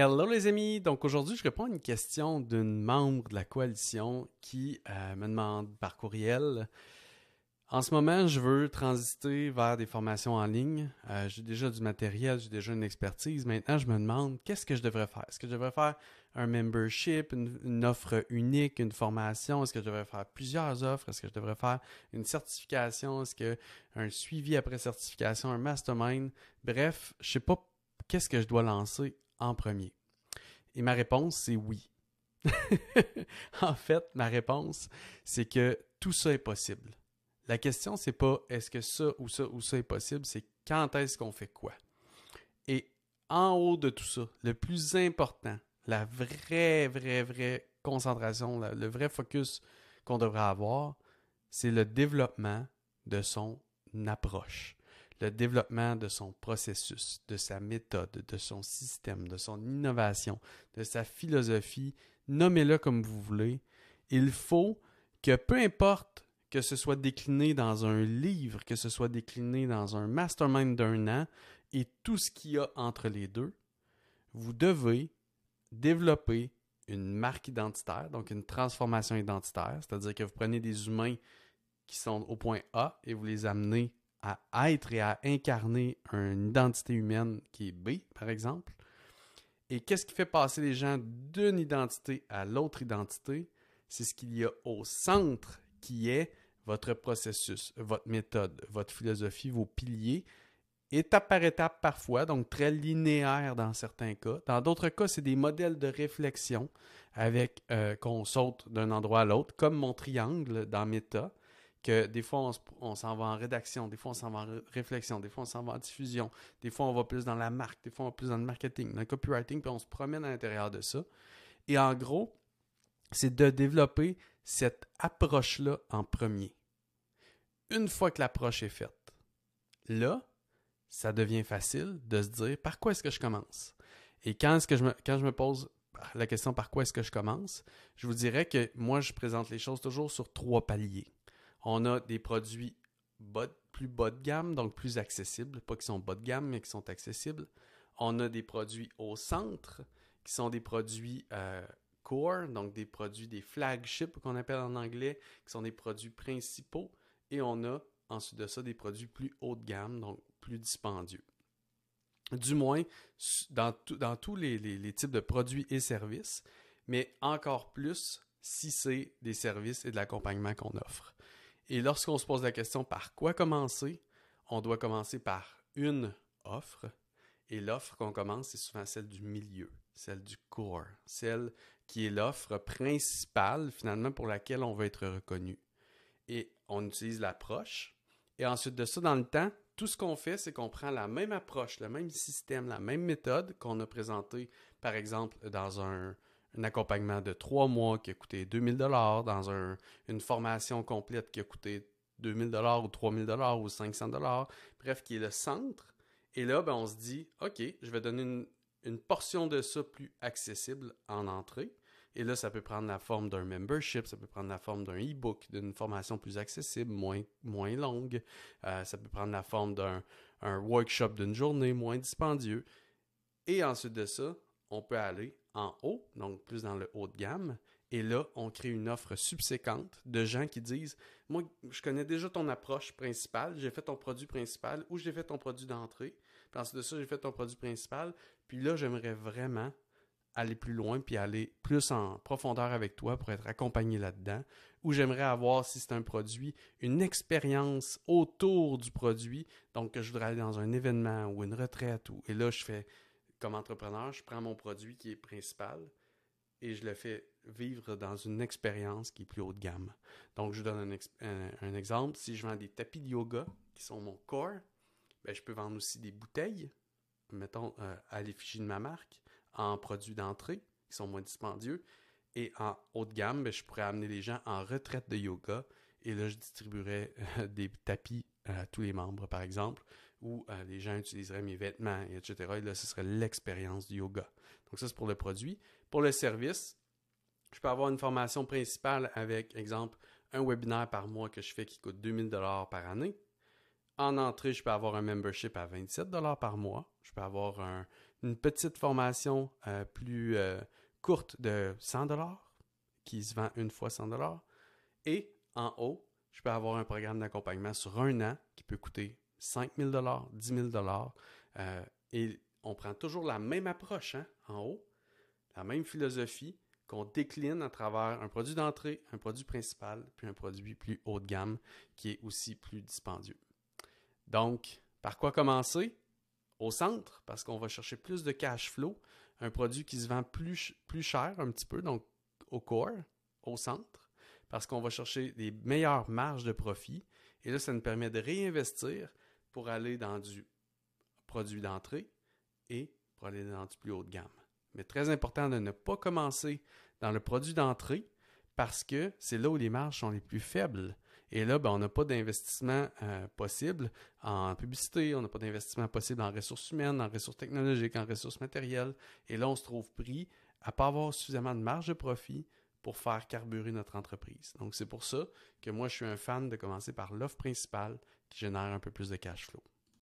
Hello les amis, donc aujourd'hui je réponds à une question d'une membre de la coalition qui euh, me demande par courriel. En ce moment, je veux transiter vers des formations en ligne. Euh, j'ai déjà du matériel, j'ai déjà une expertise. Maintenant, je me demande qu'est-ce que je devrais faire? Est-ce que je devrais faire un membership, une, offre unique, une formation? Est-ce que je devrais faire plusieurs offres? Est-ce que je devrais faire une certification? Est-ce que un suivi après certification, un mastermind? Bref, je sais pas qu'est-ce que je dois lancer en premier? Et ma réponse, c'est oui. en fait, ma réponse, c'est que tout ça est possible. La question, c'est pas est-ce que ça ou ça ou ça est possible, c'est quand est-ce qu'on fait quoi. Et en haut de tout ça, le plus important, la vraie, vraie, vraie concentration, le vrai focus qu'on devrait avoir, c'est le développement de son approche le développement de son processus, de sa méthode, de son système, de son innovation, de sa philosophie, nommez-le comme vous voulez, il faut que peu importe que ce soit décliné dans un livre, que ce soit décliné dans un mastermind d'un an et tout ce qu'il y a entre les deux, vous devez développer une marque identitaire, donc une transformation identitaire, c'est-à-dire que vous prenez des humains qui sont au point A et vous les amenez à être et à incarner une identité humaine qui est B, par exemple. Et qu'est-ce qui fait passer les gens d'une identité à l'autre identité? C'est ce qu'il y a au centre qui est votre processus, votre méthode, votre philosophie, vos piliers, étape par étape parfois, donc très linéaire dans certains cas. Dans d'autres cas, c'est des modèles de réflexion avec euh, qu'on saute d'un endroit à l'autre, comme mon triangle dans Meta que des fois, on, s'en va en rédaction, des fois, on s'en va en réflexion, des fois, on s'en va en diffusion, des fois, on va plus dans la marque, des fois, on va plus dans le marketing, dans le copywriting, puis on se promène à l'intérieur de ça. Et en gros, c'est de développer cette approche-là en premier. Une fois que l'approche est faite, là, ça devient facile de se dire par quoi est-ce que je commence? Et quand, je me, quand je me pose la question par quoi est-ce que je commence, je vous dirais que moi, je présente les choses toujours sur trois paliers. On a des produits plus bas de gamme, donc plus accessibles. Pas qui sont bas de gamme, mais qui sont accessibles. On a des produits au centre, qui sont des produits euh, core, donc des produits, des flagships qu'on appelle en anglais, qui sont des produits principaux. Et on a ensuite de ça des produits plus haut de gamme, donc plus dispendieux. Du moins, dans, tous les types de produits et services, mais encore plus si c'est des services et de l'accompagnement qu'on offre. Et lorsqu'on se pose la question par quoi commencer, on doit commencer par une offre. Et l'offre qu'on commence, c'est souvent celle du milieu, celle du core, celle qui est l'offre principale finalement pour laquelle on veut être reconnu. Et on utilise l'approche. Et ensuite de ça, dans le temps, tout ce qu'on fait, c'est qu'on prend la même approche, le même système, la même méthode qu'on a présenté, par exemple, dans un, un accompagnement de trois mois qui a coûté 2000 dollars, dans une formation complète qui a coûté 2000 dollars ou 3000 dollars ou 500 dollars, bref, qui est le centre. Et là, ben, on se dit, OK, je vais donner une, une portion de ça plus accessible en entrée. Et là, ça peut prendre la forme d'un membership, ça peut prendre la forme d'un e-book, d'une formation plus accessible, moins, moins longue. Euh, ça peut prendre la forme d'un workshop d'une journée moins dispendieux. Et ensuite de ça, on peut aller en haut, donc plus dans le haut de gamme. Et là, on crée une offre subséquente de gens qui disent Moi, je connais déjà ton approche principale, j'ai fait ton produit principal ou j'ai fait ton produit d'entrée. Puis ensuite de ça, j'ai fait ton produit principal. Puis là, j'aimerais vraiment aller plus loin puis aller plus en profondeur avec toi pour être accompagné là-dedans. Ou j'aimerais avoir, si c'est un produit, une expérience autour du produit. Donc, je voudrais aller dans un événement ou une retraite. Ou, et là, je fais comme entrepreneur, je prends mon produit qui est principal et je le fais vivre dans une expérience qui est plus haut de gamme. Donc, je vous donne un, exemple. Si je vends des tapis de yoga qui sont mon core, ben, je peux vendre aussi des bouteilles, mettons, euh, à l'effigie de ma marque, en produits d'entrée qui sont moins dispendieux. Et en haut de gamme, ben, je pourrais amener les gens en retraite de yoga et là, je distribuerais euh, des tapis à tous les membres, par exemple, où euh, les gens utiliseraient mes vêtements, etc. Et là, ce serait l'expérience du yoga. Donc ça, c'est pour le produit. Pour le service, je peux avoir une formation principale avec, exemple, un webinaire par mois que je fais qui coûte 2000 dollars par année. En entrée, je peux avoir un membership à 27 dollars par mois. Je peux avoir une petite formation euh, plus euh, courte de 100 dollars qui se vend une fois 100 dollars. Et en haut, je peux avoir un programme d'accompagnement sur un an qui peut coûter 5 000 dollars, 10 000 dollars. et on prend toujours la même approche hein, en haut, la même philosophie qu'on décline à travers un produit d'entrée, un produit principal, puis un produit plus haut de gamme qui est aussi plus dispendieux. Donc, par quoi commencer? Au centre, parce qu'on va chercher plus de cash flow, un produit qui se vend plus, plus cher un petit peu, donc au core, au centre, parce qu'on va chercher des meilleures marges de profit. Et là, ça nous permet de réinvestir pour aller dans du produit d'entrée et pour aller dans du plus haut de gamme. Mais très important de ne pas commencer dans le produit d'entrée parce que c'est là où les marges sont les plus faibles. Et là, ben, on n'a pas d'investissement euh, possible en publicité, on n'a pas d'investissement possible en ressources humaines, en ressources technologiques, en ressources matérielles. Et là, on se trouve pris à ne pas avoir suffisamment de marge de profit pour faire carburer notre entreprise. Donc, c'est pour ça que moi, je suis un fan de commencer par l'offre principale génère un peu plus de cash flow.